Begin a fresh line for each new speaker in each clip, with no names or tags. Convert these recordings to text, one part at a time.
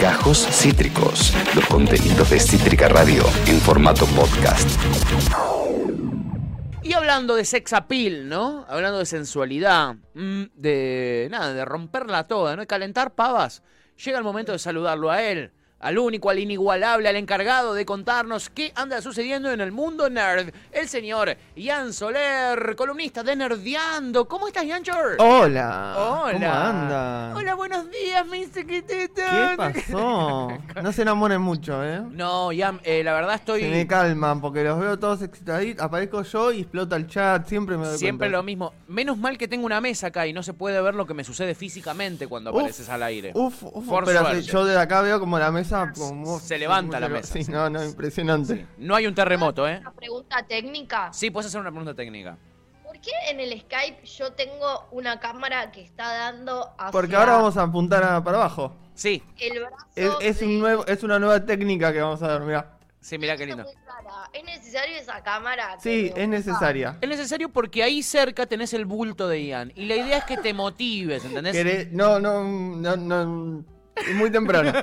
Gajos Cítricos, los contenidos de Cítrica Radio en formato podcast.
Y hablando de sex appeal, ¿no? Hablando de sensualidad, mm, de nada, de romperla toda, ¿no? De calentar pavas. Llega el momento de saludarlo a él, al único, al inigualable, al encargado de contarnos qué anda sucediendo en el mundo nerd, el señor Ian Soler, columnista de Nerdeando. ¿Cómo estás, Ian Chor?
Hola.
Hola.
¿Cómo anda?
Hola, buenos días, mi chiquitito.
¿Qué pasó? No se enamoren mucho, ¿eh?
No, Ian, eh, la verdad estoy...
Se me calman porque los veo todos excitaditos. Aparezco yo y explota el chat. Siempre me doy
Siempre
cuenta.
lo mismo. Menos mal que tengo una mesa acá y no se puede ver lo que me sucede físicamente cuando
Uf,
apareces al aire.
Uf, uf,
Por
pero
suerte.
yo de acá veo como la mesa como
Se levanta la mesa,
Sí, no, no, impresionante.
No hay un terremoto, ¿eh?
Una pregunta técnica.
Sí, puedes hacer una pregunta técnica.
¿Por qué en el Skype yo tengo una cámara que está dando hacia
Porque ahora vamos a apuntar a- para abajo.
Sí,
el brazo
Es, es
de-
un nuevo, es una nueva técnica que vamos a ver, mira.
sí, mirá qué lindo.
¿Es necesario esa cámara?
Sí, es necesaria.
Es necesario porque ahí cerca tenés el bulto de Ian. Y la idea es que te motives, ¿entendés?
No, no, no, no. Es muy temprano.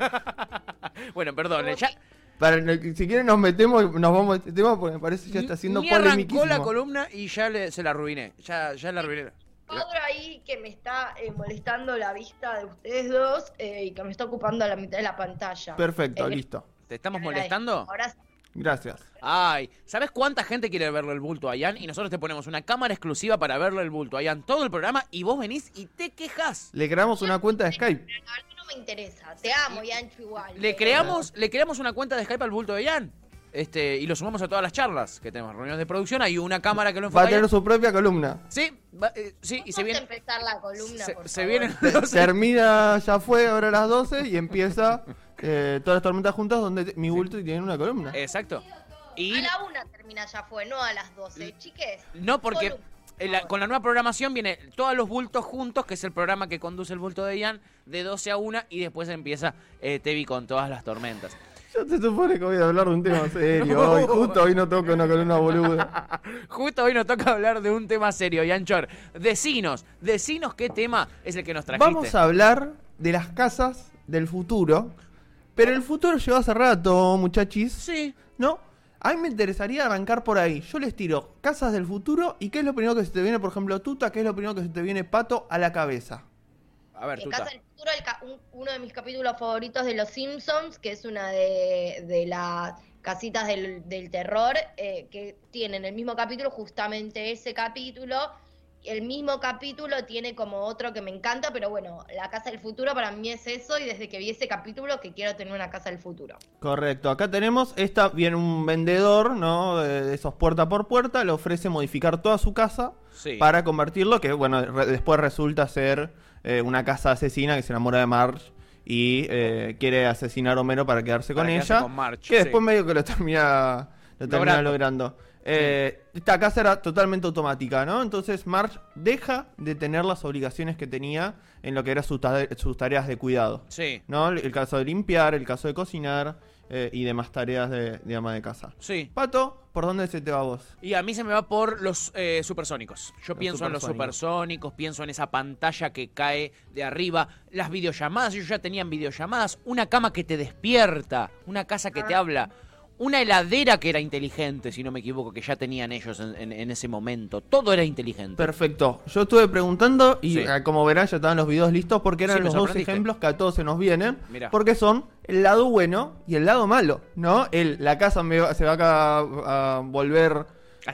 Bueno, perdón, ya
Para, si quieren nos metemos y nos vamos a este tema porque me parece que ya está siendo
ni arrancó la columna y ya le- se la arruiné. Ya, ya la arruiné.
Cuadro ahí que me está eh, molestando la vista de ustedes dos eh, y que me está ocupando la mitad de la pantalla.
Perfecto,
Eh,
listo.
¿Te estamos molestando?
Ahora sí.
Gracias.
Ay, ¿sabes cuánta gente quiere verle el bulto a Ian? Y nosotros te ponemos una cámara exclusiva para verle el bulto a Ian todo el programa y vos venís y te quejas.
Le creamos una cuenta de Skype.
Me interesa. Te amo y ancho igual.
Le
pero-
creamos, le creamos una cuenta de Skype al bulto de Ian. Este, y lo sumamos a todas las charlas que tenemos, reuniones de producción, hay una cámara que lo
Va
enfoca.
a tener su propia columna.
Sí, va- eh, sí, y se viene.
empezar la columna,
Se,
por
se
favor.
vienen
Termina, ya fue, ahora a las 12 y empieza eh, todas las tormentas juntas donde mi bulto tiene una columna.
Exacto. Y
A la una termina ya fue, no a las 12. Chiques.
no porque
columna,
la- con la nueva programación viene todos los bultos juntos, que es el programa que conduce el bulto de Ian, de 12 a 1 y después empieza eh, Tevi con todas las tormentas.
Yo te supone que voy a hablar de un tema serio hoy. Justo hoy no toco una columna boluda.
Justo hoy nos toca hablar de un tema serio, Ian Chor. Decinos, decinos qué tema es el que nos trajiste.
Vamos a hablar de las casas del futuro. Pero el futuro llegó hace rato, muchachis.
Sí.
¿No? A mí me interesaría arrancar por ahí. Yo les tiro casas del futuro y qué es lo primero que se te viene, por ejemplo, Tuta, qué es lo primero que se te viene Pato a la cabeza.
A ver,
En
Tuta.
Casa del Futuro, el ca- un- uno de mis capítulos favoritos de Los Simpsons, que es una de, de las casitas del, del terror, eh, que tienen el mismo capítulo, justamente ese capítulo. El mismo capítulo tiene como otro que me encanta, pero bueno, la Casa del Futuro para mí es eso, y desde que vi ese capítulo que quiero tener una Casa del Futuro.
Correcto, acá tenemos, esta viene un vendedor, ¿no? De esos puerta por puerta, le ofrece modificar toda su casa
Sí.
para convertirlo, que bueno, re- después resulta ser eh, una casa asesina que se enamora de Marge y eh, quiere asesinar a Homero para quedarse
Para
con
quedarse
ella,
con
que
sí.
después medio que lo termina, lo termina
Logrando.
logrando. Eh, Esta casa era totalmente automática, ¿no? Entonces Marge deja de tener las obligaciones que tenía en lo que eran sus, ta- sus tareas de cuidado.
Sí.
¿no? El caso de limpiar, el caso de cocinar eh, y demás tareas de, de ama de casa.
Sí.
Pato, ¿por dónde se te va vos?
Y a mí se me va por los eh, supersónicos. Yo
Los
pienso en los
supersónicos.
supersónicos, pienso en esa pantalla que cae de arriba, las videollamadas, ellos ya tenían videollamadas, una cama que te despierta, una casa que te habla, una heladera que era inteligente, si no me equivoco, que ya tenían ellos en, en- en ese momento. Todo era inteligente.
Perfecto. Yo estuve preguntando y
Sí.
eh, como verán ya estaban los videos listos porque eran
Sí,
los dos ejemplos que a todos se nos vienen.
Mirá.
Porque son el lado bueno y el lado malo, ¿no? El, la casa me va- se va a, a volver...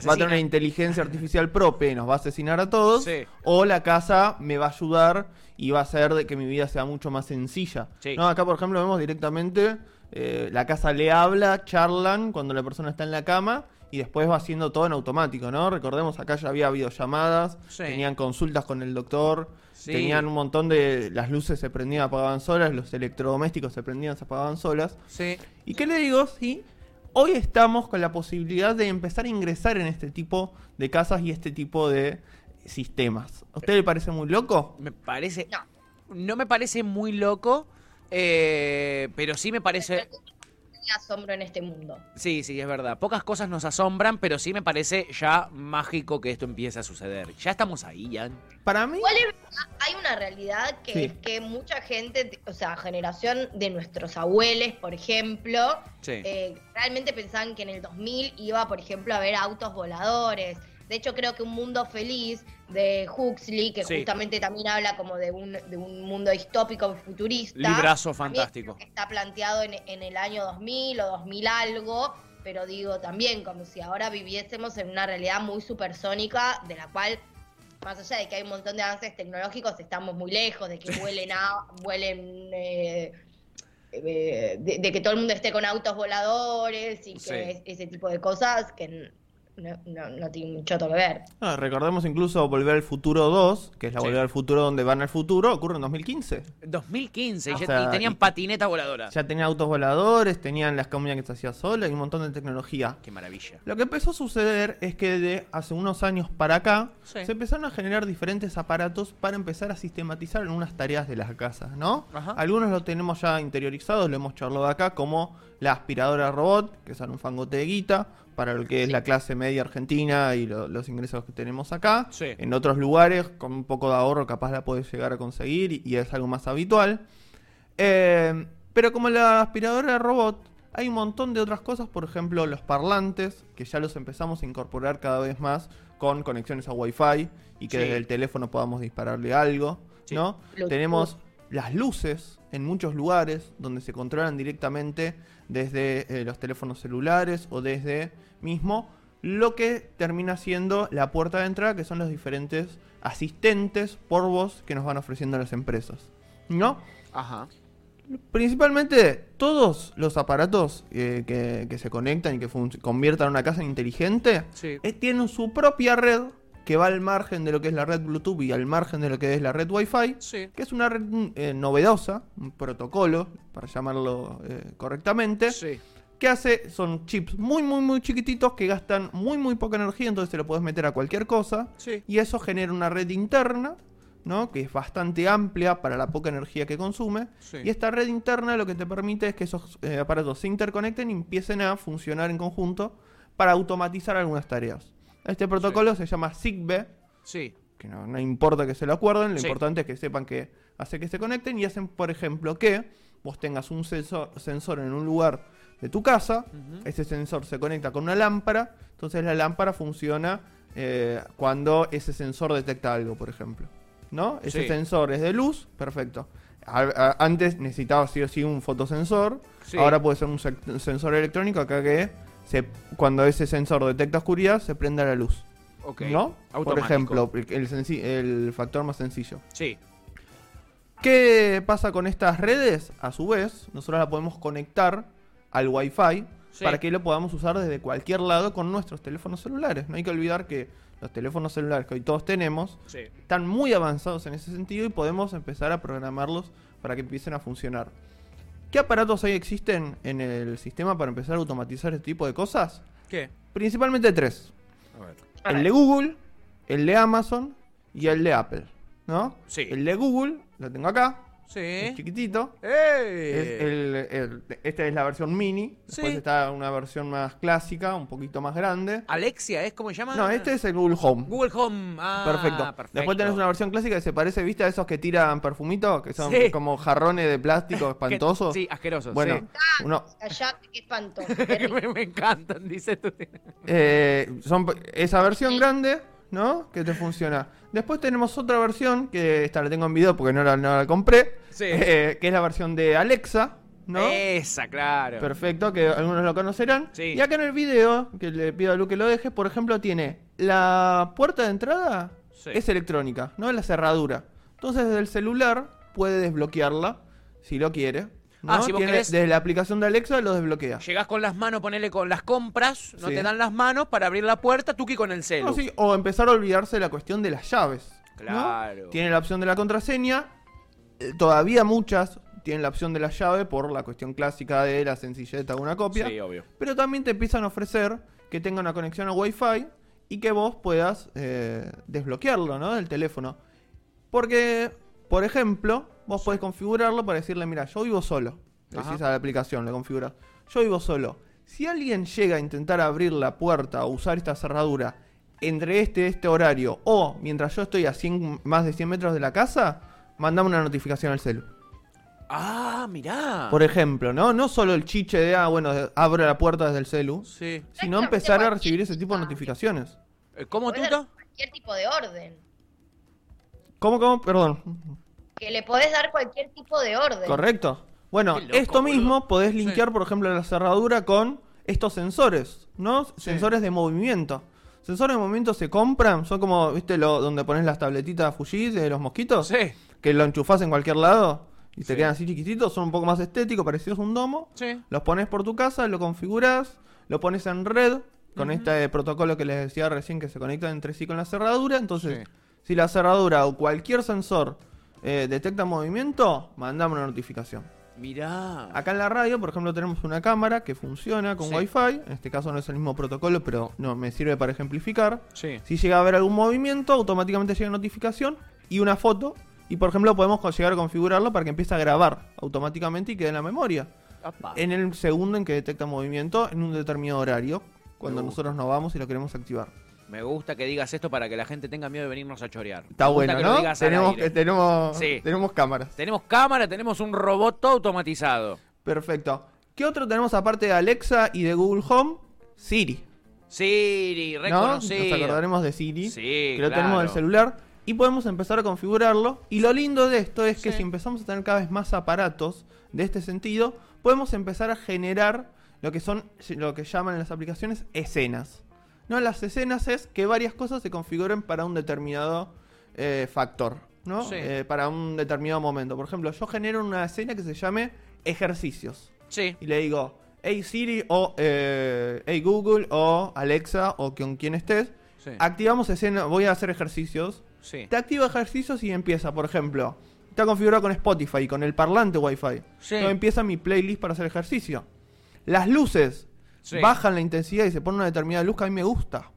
Va a tener una inteligencia artificial propia y nos va a asesinar a todos.
Sí.
O la casa me va a ayudar y va a hacer de que mi vida sea mucho más sencilla.
Sí.
No, acá, por ejemplo, vemos directamente eh, la casa le habla, charlan cuando la persona está en la cama y después va haciendo todo en automático, ¿no? Recordemos, acá ya había videollamadas,
Sí.
tenían consultas con el doctor,
Sí.
tenían un montón de... Las luces se prendían, apagaban solas, los electrodomésticos se prendían, se apagaban solas.
Sí.
¿Y qué le digo? Sí, hoy estamos con la posibilidad de empezar a ingresar en este tipo de casas y este tipo de sistemas. ¿A usted le parece muy loco?
Me parece.
No.
No me parece muy loco, eh, pero sí me parece.
hay asombro en este mundo.
Sí, sí, es verdad. Pocas cosas nos asombran, pero sí me parece ya mágico que esto empiece a suceder. Ya estamos ahí, ya.
Para mí,
Igual es verdad, hay una realidad que
Sí.
es que mucha gente, o sea, generación de nuestros abuelos, por ejemplo,
Sí.
eh, realmente pensaban que en el 2000 iba, por ejemplo, a ver autos voladores. De hecho, creo que Un Mundo Feliz de Huxley, que
Sí.
justamente también habla como de un, de un mundo distópico futurista.
Librazo fantástico.
que está planteado en, en el año 2000 o 2000 algo, pero digo también como si ahora viviésemos en una realidad muy supersónica de la cual más allá de que hay un montón de avances tecnológicos, estamos muy lejos de que vuelen, a, vuelen eh, eh, de, de que todo el mundo esté con autos voladores y que
Sí.
ese tipo de cosas que no, no, no tienen mucho que ver.
ah, recordemos incluso Volver al Futuro 2, que es la
Sí.
Volver al Futuro donde van al futuro, ocurre en 2015.
2015 y,
O
ya-
sea,
y tenían
y-
patineta voladora.
Ya tenían autos voladores, tenían las comidas que se hacía sola y un montón de tecnología.
Qué maravilla.
Lo que empezó a suceder es que de hace unos años para acá
Sí.
se empezaron a generar diferentes aparatos para empezar a sistematizar algunas tareas de las casas, ¿no?
Ajá.
Algunos lo tenemos ya interiorizados, lo hemos charlado acá, como la aspiradora robot, que sale un fangote de guita, para lo que es la clase media argentina y lo- los ingresos que tenemos acá.
Sí.
En otros lugares, con un poco de ahorro, capaz la puedes llegar a conseguir y, y es algo más habitual. Eh, pero como la aspiradora de robot, hay un montón de otras cosas, por ejemplo, los parlantes, que ya los empezamos a incorporar cada vez más con conexiones a Wi-Fi y que
Sí.
desde el teléfono podamos dispararle algo,
Sí.
¿no? Tenemos las luces en muchos lugares donde se controlan directamente desde eh, los teléfonos celulares o desde mismo lo que termina siendo la puerta de entrada, que son los diferentes asistentes por voz que nos van ofreciendo las empresas, ¿no?
Ajá.
Principalmente todos los aparatos eh, que, que se conectan y que conviertan una casa en inteligente
Sí.
eh, tienen su propia red que va al margen de lo que es la red Bluetooth y al margen de lo que es la red Wi-Fi,
Sí.
que es una red eh, novedosa, un protocolo, para llamarlo eh, correctamente,
Sí.
que hace, son chips muy muy muy chiquititos que gastan muy muy poca energía, entonces te lo puedes meter a cualquier cosa,
Sí.
y eso genera una red interna, ¿no? Que es bastante amplia para la poca energía que consume.
Sí.
Y esta red interna lo que te permite es que esos eh, aparatos se interconecten y empiecen a funcionar en conjunto para automatizar algunas tareas. Este protocolo se llama Zigbee,
Sí.
que no, no importa que se lo acuerden, lo
Sí.
importante es que sepan que hace que se conecten y hacen, por ejemplo, que vos tengas un sensor, sensor en un lugar de tu casa, ese sensor se conecta con una lámpara, entonces la lámpara funciona eh, cuando ese sensor detecta algo, por ejemplo. ¿No? Ese
Sí.
sensor es de luz, perfecto. A- a- antes necesitaba sí o sí un fotosensor,
Sí.
ahora puede ser un sec- sensor electrónico acá que se, cuando ese sensor detecta oscuridad se prende la luz.
Ok.
¿No? Por ejemplo, el, factor más sencillo.
Sí.
¿Qué pasa con estas redes? A su vez, nosotros la podemos conectar al Wi-Fi
Sí.
para que lo podamos usar desde cualquier lado con nuestros teléfonos celulares. No hay que olvidar que los teléfonos celulares que hoy todos tenemos
Sí.
están muy avanzados en ese sentido y podemos empezar a programarlos para que empiecen a funcionar. ¿Qué aparatos hoy existen en el sistema para empezar a automatizar este tipo de cosas?
¿Qué?
Principalmente tres.
A ver.
El de Google, el de Amazon y el de Apple. ¿No?
Sí.
El de Google, lo tengo acá,
Sí.
es chiquitito.
¡Ey!
Es el- el- esta es la versión mini. Después
Sí.
está una versión más clásica, un poquito más grande.
Alexia, ¿es cómo se llama?
No, este es el Google Home.
Google Home. Ah,
perfecto. Después tenés una versión clásica que se parece, ¿viste? A esos que tiran perfumito, que son
Sí.
como jarrones de plástico espantosos.
Sí, asquerosos.
Bueno,
Ah,
uno,
Callate, qué
sí. me, me encantan, dice tú.
eh, son esa versión grande, ¿no? Que te funciona. Después tenemos otra versión, que esta la tengo en video porque no la, no la compré,
Sí.
eh, que es la versión de Alexa, ¿no?
Esa, claro.
Perfecto, que algunos lo conocerán.
Sí.
Y acá en el video, que le pido a Lu que lo deje, por ejemplo, tiene la puerta de entrada
Sí.
es electrónica, no la cerradura. Entonces desde el celular puede desbloquearla si lo quiere. ¿No?
Ah, si vos
Tiene-
querés-
Desde la aplicación de Alexa lo desbloquea.
Llegás con las manos, ponele con las compras, no
Sí.
te dan las manos para abrir la puerta, tuki con el celu.
No, sí, o empezar a olvidarse de la cuestión de las llaves. ¿no?
Claro.
Tiene la opción de la contraseña. eh, Todavía muchas tienen la opción de la llave por la cuestión clásica de la sencillez de una copia.
Sí, obvio.
Pero también te empiezan a ofrecer que tenga una conexión a Wi-Fi y que vos puedas eh, desbloquearlo, ¿no? Del teléfono. Porque, por ejemplo, vos podés configurarlo para decirle, mira, yo vivo solo. Le decís a la aplicación, le configuras. Yo vivo solo. Si alguien llega a intentar abrir la puerta o usar esta cerradura entre este y este horario o mientras yo estoy a 100, más de 100 metros de la casa, mandame una notificación al celu.
Ah, mirá.
Por ejemplo, ¿no? No solo el chiche de, ah, bueno, abro la puerta desde el celu,
Sí.
sino empezar a recibir ese tipo de notificaciones.
Eh, ¿Cómo, Tuta?
cualquier tipo de orden.
¿Cómo, cómo? Perdón.
Que le podés dar cualquier tipo de orden.
Correcto. Bueno,
loco,
esto mismo
boludo.
podés
Sí.
linkear, por ejemplo, la cerradura con estos sensores, ¿no? Sensores de movimiento. Sensores de movimiento se compran, son como, ¿viste? Lo, donde pones las tabletitas Fuji de los mosquitos,
Sí.
que lo enchufás en cualquier lado y te
Sí.
quedan así chiquititos, son un poco más estéticos, parecidos a un domo.
Sí.
Los pones por tu casa, lo configurás, lo pones en red con este protocolo que les decía recién que se conectan entre sí con la cerradura. Entonces,
Sí.
si la cerradura o cualquier sensor eh, detecta movimiento, mandame una notificación.
Mirá.
Acá en la radio, por ejemplo, tenemos una cámara que funciona con
Sí.
Wi-Fi. En este caso no es el mismo protocolo, pero no me sirve para ejemplificar.
Sí.
Si llega a haber algún movimiento, automáticamente llega notificación y una foto. Y por ejemplo, podemos llegar a configurarlo para que empiece a grabar automáticamente y quede en la memoria.
Apa.
En el segundo en que detecta movimiento en un determinado horario, cuando
Me gusta.
nosotros nos vamos y lo queremos activar.
Me gusta que digas esto para que la gente tenga miedo de venirnos a chorear.
Está bueno,
que
¿no? Tenemos, que tenemos,
Sí.
tenemos cámaras.
Tenemos cámara, tenemos un robot automatizado.
Perfecto. ¿Qué otro tenemos aparte de Alexa y de Google Home? Siri.
Siri,
¿No?
reconocido.
Nos acordaremos de Siri.
Sí,
que lo tenemos en el celular. Y podemos empezar a configurarlo. Y lo lindo de esto es que
Sí.
si empezamos a tener cada vez más aparatos de este sentido, podemos empezar a generar lo que son, lo que llaman en las aplicaciones escenas. ¿No? Las escenas es que varias cosas se configuren para un determinado eh, factor, ¿no?
Sí.
Eh, para un determinado momento. Por ejemplo, yo genero una escena que se llame ejercicios
Sí.
y le digo, hey Siri o eh, hey Google o Alexa o con quien estés,
Sí.
activamos escena, voy a hacer ejercicios.
Sí.
Te activa ejercicios y empieza, por ejemplo, está configurado con Spotify con el parlante Wi-Fi.
Sí.
Entonces empieza mi playlist para hacer ejercicio. Las luces
Sí.
bajan la intensidad y se pone una determinada luz que a mí me gusta.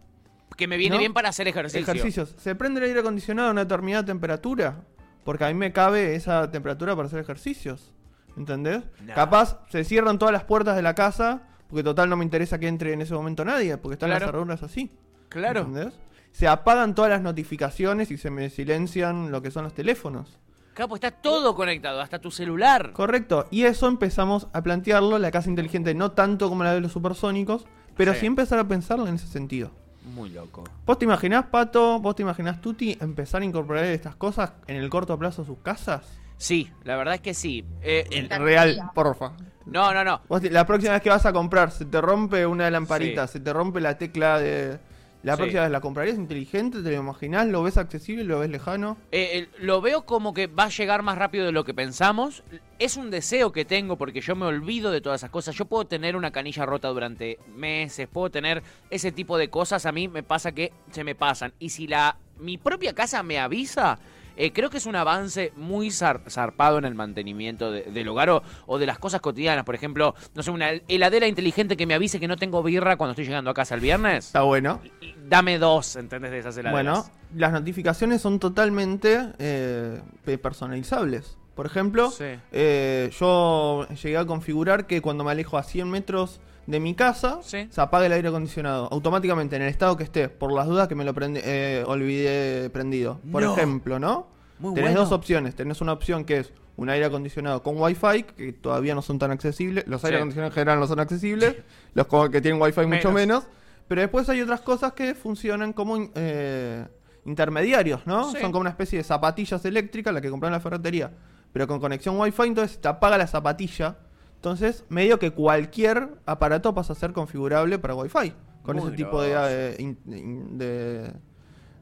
Que me viene
¿No?
bien para hacer ejercicio.
Ejercicios. Se prende el aire acondicionado a una determinada temperatura. Porque a mí me cabe esa temperatura para hacer ejercicios. ¿Entendés?
Nah.
Capaz se cierran todas las puertas de la casa. Porque total no me interesa que entre en ese momento nadie. Porque están
Claro.
las cerraduras así.
Claro.
¿Entendés? Se apagan todas las notificaciones y se me silencian lo que son los teléfonos.
Capo, está todo conectado, hasta tu celular.
Correcto. Y eso empezamos a plantearlo, la casa inteligente, no tanto como la de los supersónicos, pero
Sí.
sí empezar a pensarlo en ese sentido.
Muy loco.
¿Vos te imaginás, Pato, vos te imaginás, Tuti, empezar a incorporar estas cosas en el corto plazo a sus casas?
Sí, la verdad es que sí. Eh,
real, porfa.
no, no, no.
Vos te- la próxima vez que vas a comprar, se te rompe una lamparita,
Sí.
se te rompe la tecla de... La
Sí.
próxima vez la comprarías inteligente, te lo imaginás, lo ves accesible, lo ves lejano.
Eh, eh, lo veo como que va a llegar más rápido de lo que pensamos. Es un deseo que tengo porque yo me olvido de todas esas cosas. Yo puedo tener una canilla rota durante meses, puedo tener ese tipo de cosas. A mí me pasa que se me pasan. Y si la mi propia casa me avisa, eh, creo que es un avance muy zar- zarpado en el mantenimiento de- del hogar o, o de las cosas cotidianas. Por ejemplo, no sé, una heladera inteligente que me avise que no tengo birra cuando estoy llegando a casa el viernes.
Está bueno.
Dame dos, ¿entendés? De esas heladeras.
Bueno, las notificaciones son totalmente eh, pe- personalizables. Por ejemplo,
Sí.
eh, yo llegué a configurar que cuando me alejo a 100 metros de mi casa,
Sí.
se apague el aire acondicionado automáticamente en el estado que esté, por las dudas que me lo prende- eh, olvidé prendido. Por
No.
ejemplo, ¿no?
Muy
Tenés
bueno.
dos opciones. Tenés una opción que es un aire acondicionado con Wi-Fi, que todavía no son tan accesibles. Los
Sí.
aire acondicionados en general no son accesibles. Los que tienen Wi-Fi mucho
Menos.
menos. Pero después hay otras cosas que funcionan como eh, intermediarios, ¿no?
Sí.
Son como una especie de zapatillas eléctricas, la que compran en la ferretería, pero con conexión Wi-Fi, entonces te apaga la zapatilla. Entonces, medio que cualquier aparato pasa a ser configurable para Wi-Fi. Con
Muy
ese tipo de, eh, de,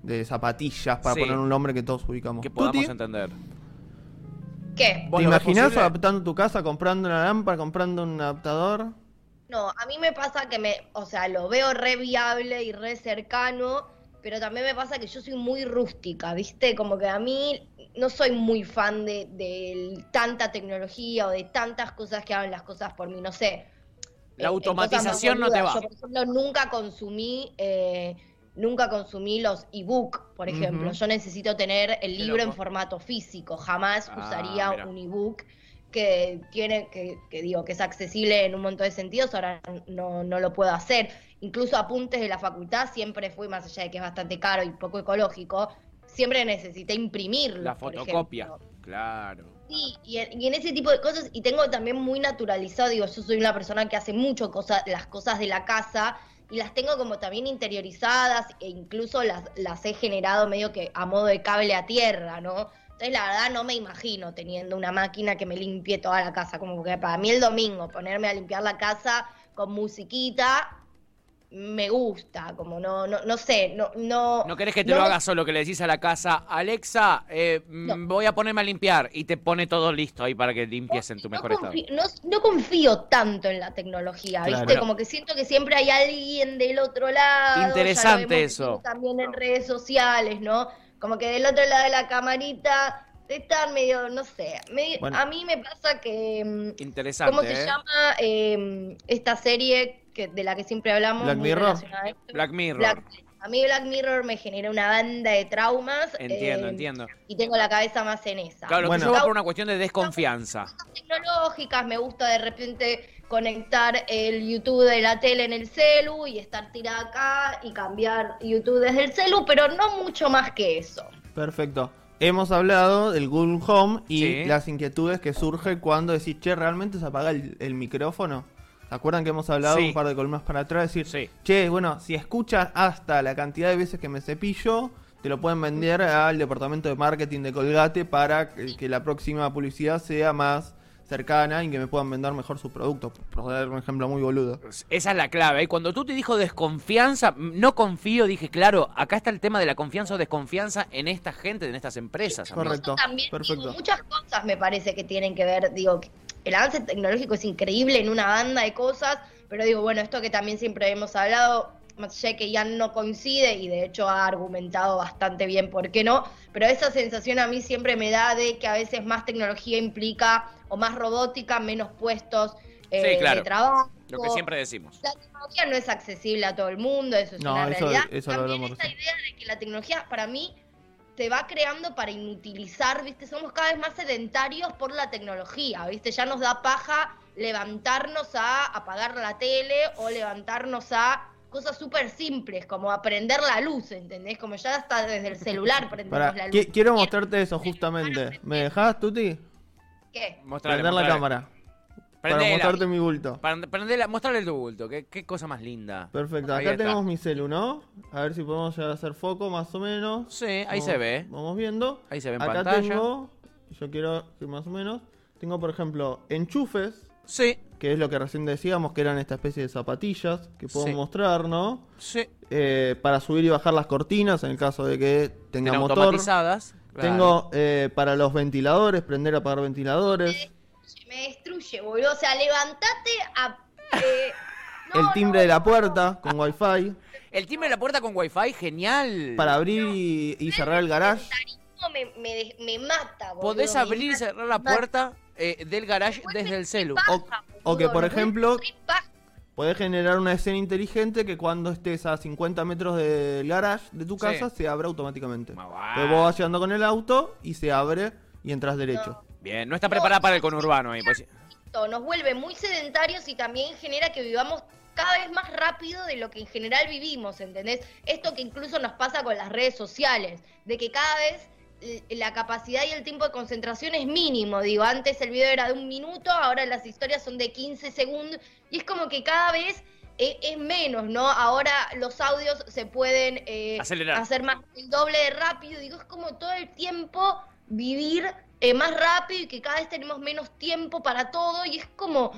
de zapatillas, para
Sí.
poner un nombre que todos ubicamos.
Que podamos
Tuti,
entender.
¿Qué?
¿Vos
¿Te imaginas adaptando tu casa, comprando una lámpara, comprando un adaptador?
No, a mí me pasa que me, o sea, lo veo re viable y re cercano, pero también me pasa que yo soy muy rústica, ¿viste? Como que a mí no soy muy fan de, de tanta tecnología o de tantas cosas que hagan las cosas por mí, no sé.
La
más
automatización no te va.
Yo, por ejemplo, nunca consumí, eh, nunca consumí los ebook, por ejemplo. Yo necesito tener el libro en formato físico, jamás
Ah,
usaría
mira.
un ebook. que tiene, que, que digo, que es accesible en un montón de sentidos, ahora no, no lo puedo hacer. Incluso apuntes de la facultad siempre fui, más allá de que es bastante caro y poco ecológico, siempre necesité imprimirlo.
La fotocopia. Claro.
Sí, y en, y en ese tipo de cosas, y tengo también muy naturalizado, digo, yo soy una persona que hace mucho cosa, las cosas de la casa y las tengo como también interiorizadas e incluso las, las he generado medio que a modo de cable a tierra, ¿no? Entonces la verdad no me imagino teniendo una máquina que me limpie toda la casa, como que para mí el domingo ponerme a limpiar la casa con musiquita me gusta, como no, no, no sé, no, no.
No querés que te
no
lo
me-
hagas solo, que le decís a la casa, Alexa, eh, mm,
No.
voy a ponerme a limpiar y te pone todo listo ahí para que limpies en tu
no
mejor estado.
confío, no, no confío tanto en la tecnología, ¿viste? Como que siento que siempre hay alguien del otro lado.
Interesante eso.
También en redes sociales, ¿no? Como que del otro lado de la camarita están medio, no sé. medio-
Bueno.
A mí me pasa que. mm,
Interesante,
¿Cómo se
¿eh?
llama eh, esta serie que, de la que siempre hablamos?
Black Mirror.
Black Mirror.
Black- a mí Black Mirror me genera una banda de traumas.
Entiendo,
eh,
entiendo.
Y tengo la cabeza más en esa.
Claro, lo
Bueno.
que yo va por una cuestión de desconfianza.
tecnológicas, me gusta de repente conectar el YouTube de la tele en el celu y estar tirada acá y cambiar YouTube desde el celu, pero no mucho más que eso.
Perfecto. Hemos hablado del Google Home y
Sí.
las inquietudes que surgen cuando decís, che, ¿realmente se apaga el, el micrófono? ¿Se acuerdan que hemos hablado
Sí.
un par de columnas para atrás? Decir,
Sí.
che, bueno, si escuchas hasta la cantidad de veces que me cepillo, te lo pueden vender al departamento de marketing de Colgate para que, que la próxima publicidad sea más cercana y que me puedan vender mejor su producto. Por dar un ejemplo muy boludo.
Esa es la clave. Y cuando tú te dijo desconfianza, no confío, dije, claro, acá está el tema de la confianza o desconfianza en esta gente, en estas empresas.
Correcto.
También
perfecto.
digo, muchas cosas me parece que tienen que ver, digo, el avance tecnológico es increíble en una banda de cosas, pero digo, bueno, esto que también siempre hemos hablado, más allá de que ya no coincide y de hecho ha argumentado bastante bien por qué no, pero esa sensación a mí siempre me da de que a veces más tecnología implica o más robótica, menos puestos eh,
Sí, claro.
de trabajo.
Lo que siempre decimos.
La tecnología no es accesible a todo el mundo, eso es
No,
una
eso-
realidad.
eso lo
También esta idea de que la tecnología para mí te va creando para inutilizar, ¿viste? Somos cada vez más sedentarios por la tecnología, ¿viste? Ya nos da paja levantarnos a apagar la tele o levantarnos a cosas súper simples, como aprender la luz, ¿entendés? Como ya hasta desde el celular prendemos
Pará,
la luz.
qui- quiero mostrarte eso justamente. ¿Me dejás, Tuti?
¿Qué?
Mostrale,
Prender la
mostrale.
Para mostrarte mi bulto.
Para prendela, mostrarle tu bulto. Qué, qué cosa más linda.
Perfecto,
Ahí
acá
está.
tenemos mi celu, ¿no? A ver si podemos llegar a hacer foco más o menos.
Sí, ahí
Vamos-
se ve.
Vamos viendo.
Ahí se ve en
acá
pantalla.
tengo, yo quiero que más o menos, tengo por ejemplo enchufes,
Sí,
que es lo que recién decíamos, que eran esta especie de zapatillas que puedo
Sí.
mostrar, ¿no?
sí.
Eh, para subir y bajar las cortinas en el caso de que tenga
En
motor.
automatizadas. claro.
Tengo eh, para los ventiladores, prender y apagar ventiladores.
Me destruye, boludo. O sea, levantate a... eh, no,
el timbre
no,
de la
no.
puerta con wifi.
El timbre de la puerta con wifi, genial.
Para abrir y, y cerrar el garage.
Me, me, me mata, boludo.
Podés abrir y cerrar la puerta eh, del garage desde el celu.
Paja,
O- que, por ejemplo. Podés generar una escena inteligente que cuando estés a 50 metros del garage de tu
Sí.
casa se abra automáticamente. Entonces vos vas llegando con el auto y se abre y entras derecho.
Bien, no está preparada para el conurbano ahí. Pues.
Esto nos vuelve muy sedentarios y también genera que vivamos cada vez más rápido de lo que en general vivimos, ¿entendés? Esto que incluso nos pasa con las redes sociales, de que cada vez la capacidad y el tiempo de concentración es mínimo. Digo, antes el video era de un minuto, ahora las historias son de 15 segundos y es como que cada vez eh, es menos, ¿no? Ahora los audios se pueden eh,
Acelerar.
hacer más el doble de rápido. Digo, es como todo el tiempo vivir eh, más rápido y que cada vez tenemos menos tiempo para todo y es como,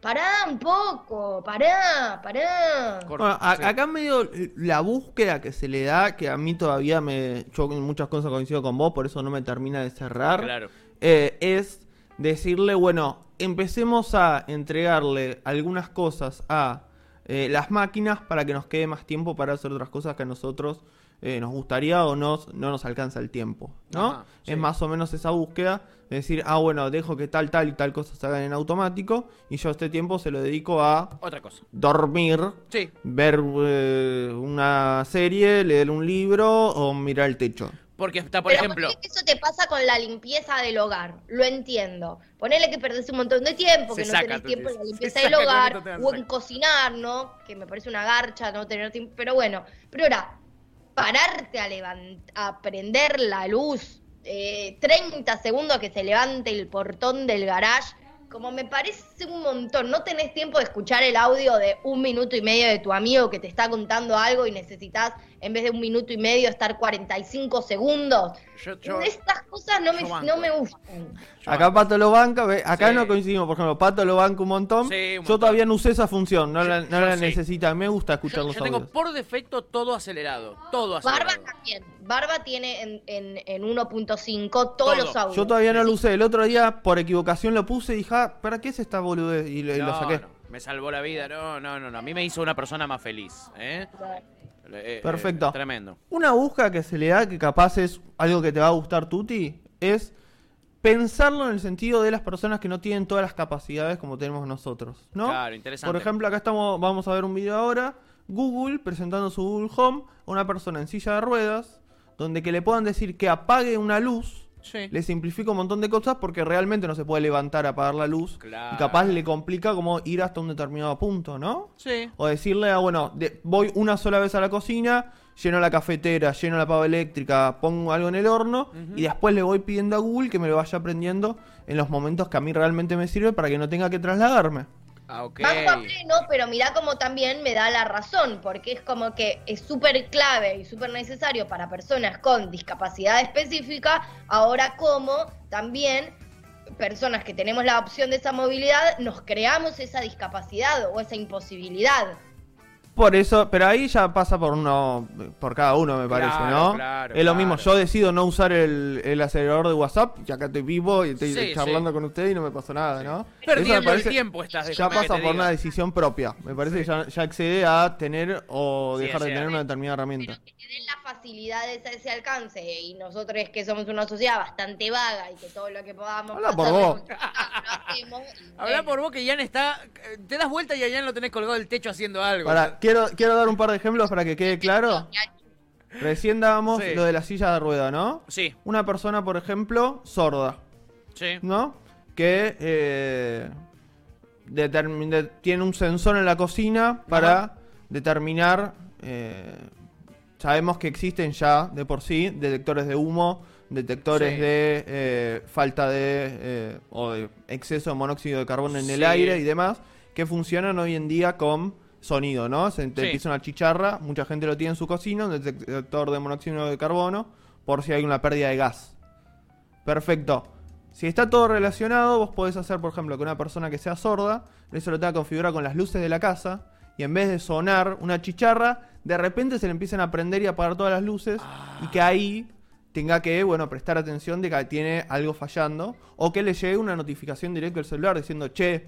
pará un poco, pará, pará.
Bueno, a-
Sí.
acá medio la búsqueda que se le da, que a mí todavía me. Yo en muchas cosas coincido con vos, por eso no me termina de cerrar.
Claro.
eh, es decirle, bueno, empecemos a entregarle algunas cosas a eh, las máquinas para que nos quede más tiempo para hacer otras cosas que a nosotros eh, nos gustaría o nos, no nos alcanza el tiempo, ¿no?
Ajá, sí.
Es más o menos esa búsqueda de decir, ah, bueno, dejo que tal, tal y tal cosa se hagan en automático y yo este tiempo se lo dedico a
Otra cosa.
dormir,
Sí.
ver eh, una serie, leer un libro o mirar el techo.
Porque está, por
Pero
ejemplo.
eso te pasa con la limpieza del hogar, lo entiendo. Ponele que perdés un montón de tiempo,
Se
que no
saca
tenés tiempo en la limpieza del hogar, o en cocinar, ¿no? Que me parece una garcha no tener tiempo, pero bueno. Pero ahora, pararte a, levant a prender la luz, eh, 30 segundos que se levante el portón del garage, como me parece un montón. No tenés tiempo de escuchar el audio de un minuto y medio de tu amigo que te está contando algo y necesitas, en vez de un minuto y medio, estar 45 segundos.
Yo, yo-
Estas cosas no me,
yo
no me gustan.
yo
Acá
banco.
Pato lo banca, ve, acá
Sí.
no coincidimos, por ejemplo, Pato lo banca un montón.
Sí, un
Yo
montón.
todavía no usé esa función, no
Yo-
la, no
yo
la
sí.
necesita, me gusta escuchar
Yo,
los
yo tengo
audios.
por defecto todo acelerado. Todo
Barba
acelerado.
también. Barba tiene en, en, en 1.5 todos
Todo.
los audios.
Yo todavía no lo usé, el otro día por equivocación lo puse y dije, ah, ¿para qué es esta boludez? Y, le- y lo
No,
saqué.
no, me salvó la vida. No, no, no, no. A mí me hizo una persona más feliz. ¿eh? Eh, eh,
Perfecto.
tremendo.
Una busca que se le da que capaz es algo que te va a gustar, Tuti, es pensarlo en el sentido de las personas que no tienen todas las capacidades como tenemos nosotros, ¿no?
Claro, interesante.
Por ejemplo, acá estamos, vamos a ver un video ahora, Google presentando su Google Home a una persona en silla de ruedas, donde que le puedan decir que apague una luz,
Sí.
le simplifica un montón de cosas porque realmente no se puede levantar a apagar la luz
Claro.
y capaz le complica como ir hasta un determinado punto, ¿no?
Sí.
O decirle, ah, bueno, de- voy una sola vez a la cocina, lleno la cafetera, lleno la pava eléctrica, pongo algo en el horno y después le voy pidiendo a Google que me lo vaya aprendiendo en los momentos que a mí realmente me sirve para que no tenga que trasladarme.
Ah.
Banco a pleno, pero mirá como también me da la razón, porque es como que es súper clave y súper necesario para personas con discapacidad específica, ahora como también personas que tenemos la opción de esa movilidad, nos creamos esa discapacidad o esa imposibilidad.
Por eso, pero ahí ya pasa por uno, por cada uno me parece,
Claro,
¿no?
claro,
es lo
claro.
mismo, yo decido no usar el, el acelerador de WhatsApp y acá estoy vivo y estoy
Sí,
charlando
sí.
con ustedes y no me pasó nada, ¿no?
Perdiendo
Eso me parece-
el tiempo estás
Ya pasa por
diga.
una decisión propia. Me parece que ya, ya accede a tener o dejar de
sea,
tener una determinada herramienta.
Pero que te den las facilidades a ese alcance y nosotros que somos una sociedad bastante vaga y que todo lo que podamos
Habla por vos.
Habla por vos que Ian está. Te das vuelta y a Ian lo tenés colgado del techo haciendo algo.
Para, quiero, quiero dar un par de ejemplos para que quede claro. Recién dábamos
Sí.
lo de la silla de rueda, ¿no?
Sí,
Una persona, por ejemplo, sorda,
sí.
¿no? Que eh, de- tiene un sensor en la cocina para determinar. eh, sabemos que existen ya de por sí detectores de humo, detectores
Sí.
de eh, falta de. eh, o de exceso de monóxido de carbono en el aire y demás, que funcionan hoy en día con sonido, ¿no? Se te
Sí.
empieza una chicharra, mucha gente lo tiene en su cocina, un detector de monóxido de carbono, por si hay una pérdida de gas. Perfecto. Si está todo relacionado, vos podés hacer, por ejemplo, que una persona que sea sorda, eso lo tenga configurado con las luces de la casa, y en vez de sonar una chicharra, de repente se le empiezan a prender y apagar todas las luces, y que ahí tenga que, bueno, prestar atención de que tiene algo fallando, o que le llegue una notificación directa al celular diciendo, che,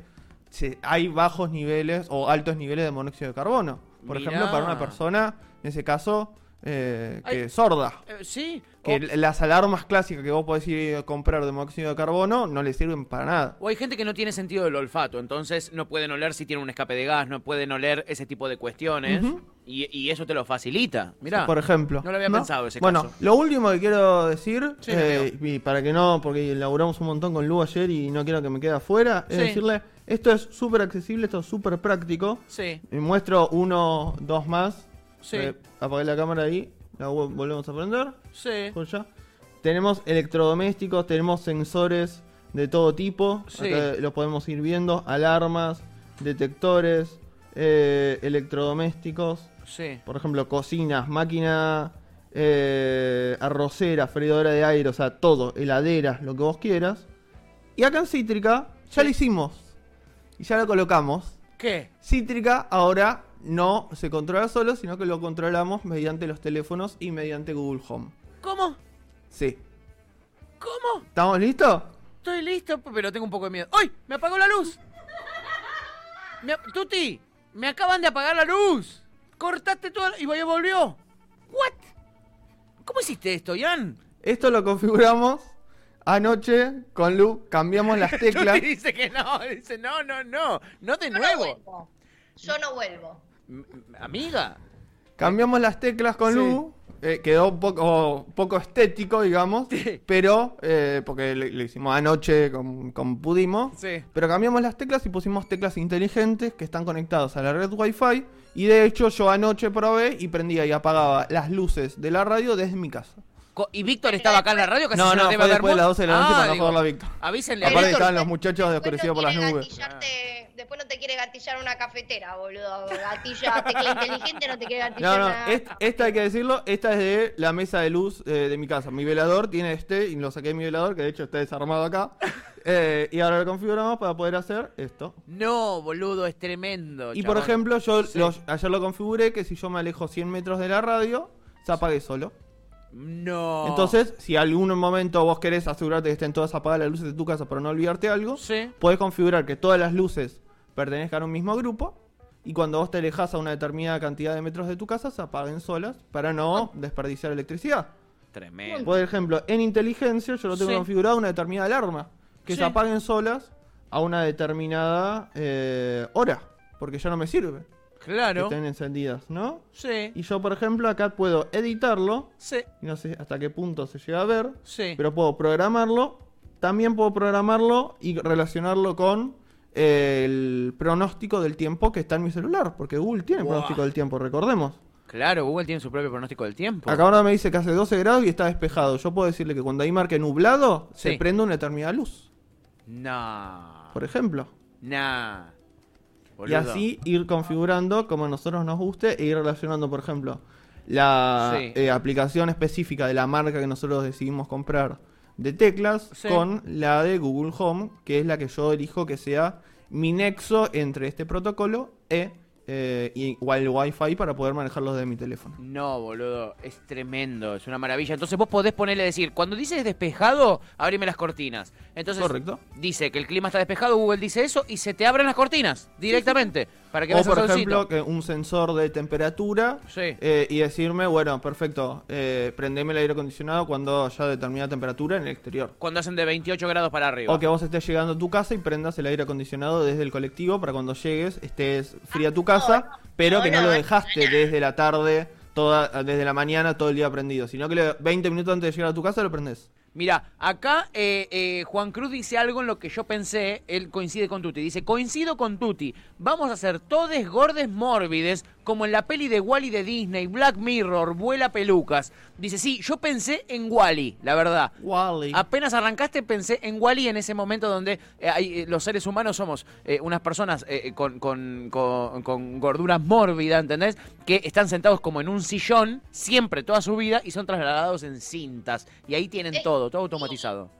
se- hay bajos niveles o altos niveles de monóxido de carbono. Por
Mirá.
ejemplo, para una persona, en ese caso, eh, que
Ay.
sorda.
Eh, sí.
Que
O-
las alarmas clásicas que vos podés ir a comprar de monóxido de carbono no le sirven para nada.
O hay gente que no tiene sentido del olfato, entonces no pueden oler si tiene un escape de gas, no pueden oler ese tipo de cuestiones. Y, y eso te lo facilita. Mirá.
Por ejemplo.
No lo había pensado ese
bueno,
caso.
lo último que quiero decir,
Sí,
eh, y para que no, porque elaboramos un montón con Lu ayer y no quiero que me quede afuera, es decirle, esto es súper accesible, esto es súper práctico.
Sí,
Y muestro uno, dos más.
Sí,
Eh, apagué la cámara ahí, la vol- volvemos a prender.
sí.
por. Tenemos electrodomésticos, tenemos sensores de todo tipo.
Sí.
Acá los podemos ir viendo. Alarmas, detectores, eh, electrodomésticos.
Sí.
Por ejemplo, cocinas, máquina eh, arrocera, freidora de aire, o sea, todo, heladeras, lo que vos quieras. Y acá en Cítrica ya
Sí.
lo hicimos. Y ya lo colocamos.
¿Qué?
Cítrica ahora no se controla solo, sino que lo controlamos mediante los teléfonos y mediante Google Home.
¿Cómo?
Sí.
¿Cómo?
¿Estamos listos?
Estoy listo, pero tengo un poco de miedo. ¡Ay! ¡Me apagó la luz! Me Tuti, me acaban de apagar la luz. Cortaste todo y vaya volvió. ¿What? ¿Cómo hiciste esto, Ian?
Esto lo configuramos anoche con Lu. Cambiamos las teclas.
Tuti dice que no, dice no, no, no, no de
Yo no
nuevo.
vuelvo. Yo no vuelvo.
Amiga,
Cambiamos las teclas con
Sí.
Lu eh, quedó un poco, poco estético, digamos, pero eh, porque le hicimos anoche como, como pudimos.
Sí.
Pero cambiamos las teclas y pusimos teclas inteligentes que están conectadas a la red Wi-Fi. Y de hecho yo anoche probé y prendía y apagaba las luces de la radio desde mi casa.
¿Y Víctor estaba acá en la radio? Casi
No,
se
no,
debe
fue después de las 12 de la noche
Ah,
para no joderla a Víctor.
Avísenle a
Aparte
Víctor.
estaban los muchachos
no
por las nubes.
después no te quiere gatillar una cafetera, boludo. Gatilla, tecla inteligente no te quiere
No,
gatillar
no,
una
esta, esta hay que decirlo, esta es de la mesa de luz eh, de mi casa. Mi velador tiene este, y lo saqué de mi velador, que de hecho está desarmado acá. Eh, y ahora lo configuramos para poder hacer esto.
No, boludo, es tremendo.
Y por ejemplo, yo
Sí.
lo- ayer lo configuré que si yo me alejo 100 metros de la radio, se apague solo.
No.
Entonces, si algún momento vos querés asegurarte que estén todas apagadas las luces de tu casa para no olvidarte algo,
Sí.
podés configurar que todas las luces pertenezcan a un mismo grupo y cuando vos te alejas a una determinada cantidad de metros de tu casa se apaguen solas para no desperdiciar electricidad.
Tremendo.
Por ejemplo, en inteligencia yo lo tengo
Sí.
configurado una determinada alarma que
Sí.
se apaguen solas a una determinada eh, hora porque ya no me sirve que
Claro.
estén encendidas, ¿no?
Sí.
Y yo, por ejemplo, acá puedo editarlo
Sí.
y no sé hasta qué punto se llega a ver,
Sí.
pero puedo programarlo. También puedo programarlo y relacionarlo con eh, el pronóstico del tiempo que está en mi celular, porque Google tiene pronóstico del tiempo, recordemos.
Claro, Google tiene su propio pronóstico del tiempo.
Acá ahora me dice que hace 12 grados y está despejado. Yo puedo decirle que cuando ahí marque nublado,
Sí.
se prende una determinada luz,
Nah.
por ejemplo.
Nah.
Y así ir configurando como a nosotros nos guste e ir relacionando, por ejemplo, la
Sí.
eh, aplicación específica de la marca que nosotros decidimos comprar de teclas
Sí.
con la de Google Home, que es la que yo elijo que sea mi nexo entre este protocolo e eh, y, o el Wi-Fi para poder manejarlo desde mi teléfono.
No, boludo, es tremendo, es una maravilla. Entonces vos podés ponerle decir, cuando dices despejado, abrime las cortinas. Entonces
Correcto.
dice que el clima está despejado, Google dice eso y se te abren las cortinas directamente para que
O por
solcito.
ejemplo, que un sensor de temperatura
Sí.
eh, y decirme, bueno, perfecto, eh, prendeme el aire acondicionado cuando haya determinada temperatura en el exterior.
Cuando hacen de 28 grados para arriba.
O que vos estés llegando a tu casa y prendas el aire acondicionado desde el colectivo para cuando llegues estés fría tu casa, pero que no lo dejaste desde la tarde, toda, desde la mañana, todo el día prendido, sino que le- 20 minutos antes de llegar a tu casa lo prendés.
Mira, acá eh, eh, Juan Cruz dice algo en lo que yo pensé, él coincide con Tuti. Dice, coincido con Tuti, vamos a hacer todes gordes mórbides, como en la peli de Wally de Disney, Black Mirror, Vuela Pelucas. Dice, sí, yo pensé en Wally, la verdad.
Wally.
Apenas arrancaste pensé en Wally en ese momento donde eh, hay, eh, los seres humanos somos eh, unas personas eh, con, con, con, con gordura mórbida, ¿entendés? Que están sentados como en un sillón siempre, toda su vida, y son trasladados en cintas. Y ahí tienen
Eh,
todo, todo automatizado.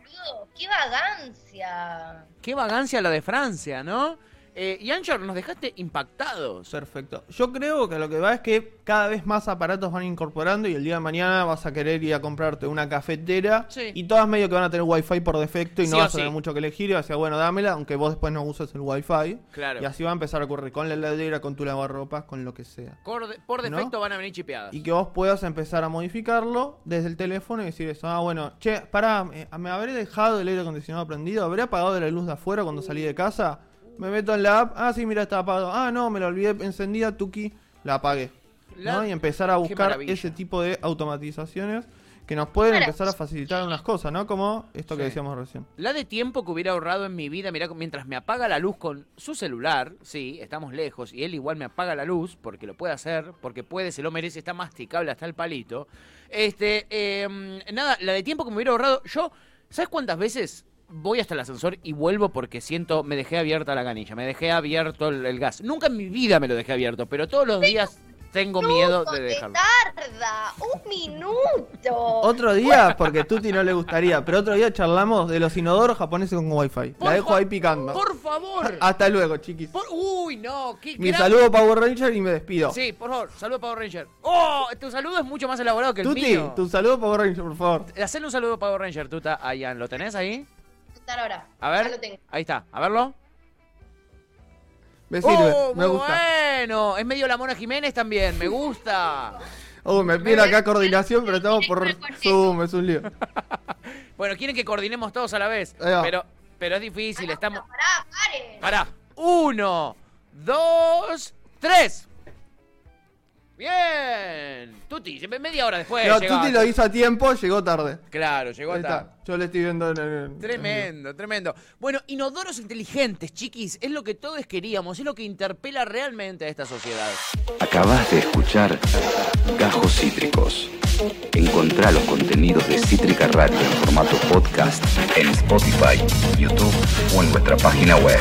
¡Qué vagancia!
Qué vagancia la de Francia, ¿no? Eh, y Anchor, nos dejaste impactados.
Perfecto. Yo creo que lo que va es que cada vez más aparatos van incorporando y el día de mañana vas a querer ir a comprarte una cafetera
Sí.
y todas medio que van a tener wifi por defecto y
Sí
no vas a
sí.
tener mucho que elegir y vas a decir, bueno, dámela, aunque vos después no uses el wifi.
Claro.
Y así va a empezar a ocurrir con la heladera, con tu lavarropas, con lo que sea.
Por, de- por
¿No?
defecto van a venir chipeadas.
Y que vos puedas empezar a modificarlo desde el teléfono y decir eso. Ah, bueno, che, pará, me, me habré dejado el aire acondicionado prendido, habré apagado la luz de afuera cuando salí de casa. Me meto en la app, ah, sí, mira, está apagado. Ah, no, me la olvidé encendida, Tuki, la apagué.
La-
¿no? Y empezar a buscar ese tipo de automatizaciones que nos pueden
Claro.
empezar a facilitar unas cosas, ¿no? Como esto que decíamos recién.
La de tiempo que hubiera ahorrado en mi vida, mira, mientras me apaga la luz con su celular, sí, estamos lejos, y él igual me apaga la luz, porque lo puede hacer, porque puede, se lo merece, está masticable hasta el palito. Este, eh, nada, la de tiempo que me hubiera ahorrado, yo, ¿sabes cuántas veces voy hasta el ascensor y vuelvo porque siento, me dejé abierta la canilla, me dejé abierto el, el gas? Nunca en mi vida me lo dejé abierto, pero todos los días tengo miedo de
te
dejarlo.
tarda un minuto.
Otro día, porque a Tuti no le gustaría, pero otro día charlamos de los inodoros japoneses con wifi.
Por
La dejo ahí picando.
Por favor.
Hasta luego, chiquis.
Por- uy, no, qué
Mi
gran-
saludo Power Ranger y me despido.
Sí, por favor, saludo a Power Ranger. ¡Oh! Tu saludo es mucho más elaborado que el
Tuti,
mío.
tu saludo Power Ranger, por favor.
Hacele un saludo a Power Ranger, Tuta, a Ian. ¿Lo tenés ahí?
Ahora.
A ver.
Ya lo tengo.
Ahí está, a verlo.
Me sirve,
¡Oh,
me
muy
gusta.
bueno! Es medio la Mona Jiménez también, me gusta.
Oh, me pide acá coordinación, pero estamos por Zoom, es un lío.
Bueno, quieren que coordinemos todos a la vez. Pero, pero es difícil, estamos.
Pará, pare.
Pará. Uno, dos, tres. Bien. Tuti, media hora después.
No,
llegaba.
Tuti lo hizo a tiempo, llegó tarde.
Claro, llegó
Ahí está. Yo le estoy viendo en el.
Tremendo, tremendo. Bueno, inodoros inteligentes, chiquis, es lo que todos queríamos, es lo que interpela realmente a esta sociedad.
Acabas de escuchar Gajos Cítricos. Encontrá los contenidos de Cítrica Radio en formato podcast en Spotify, YouTube o en nuestra página web.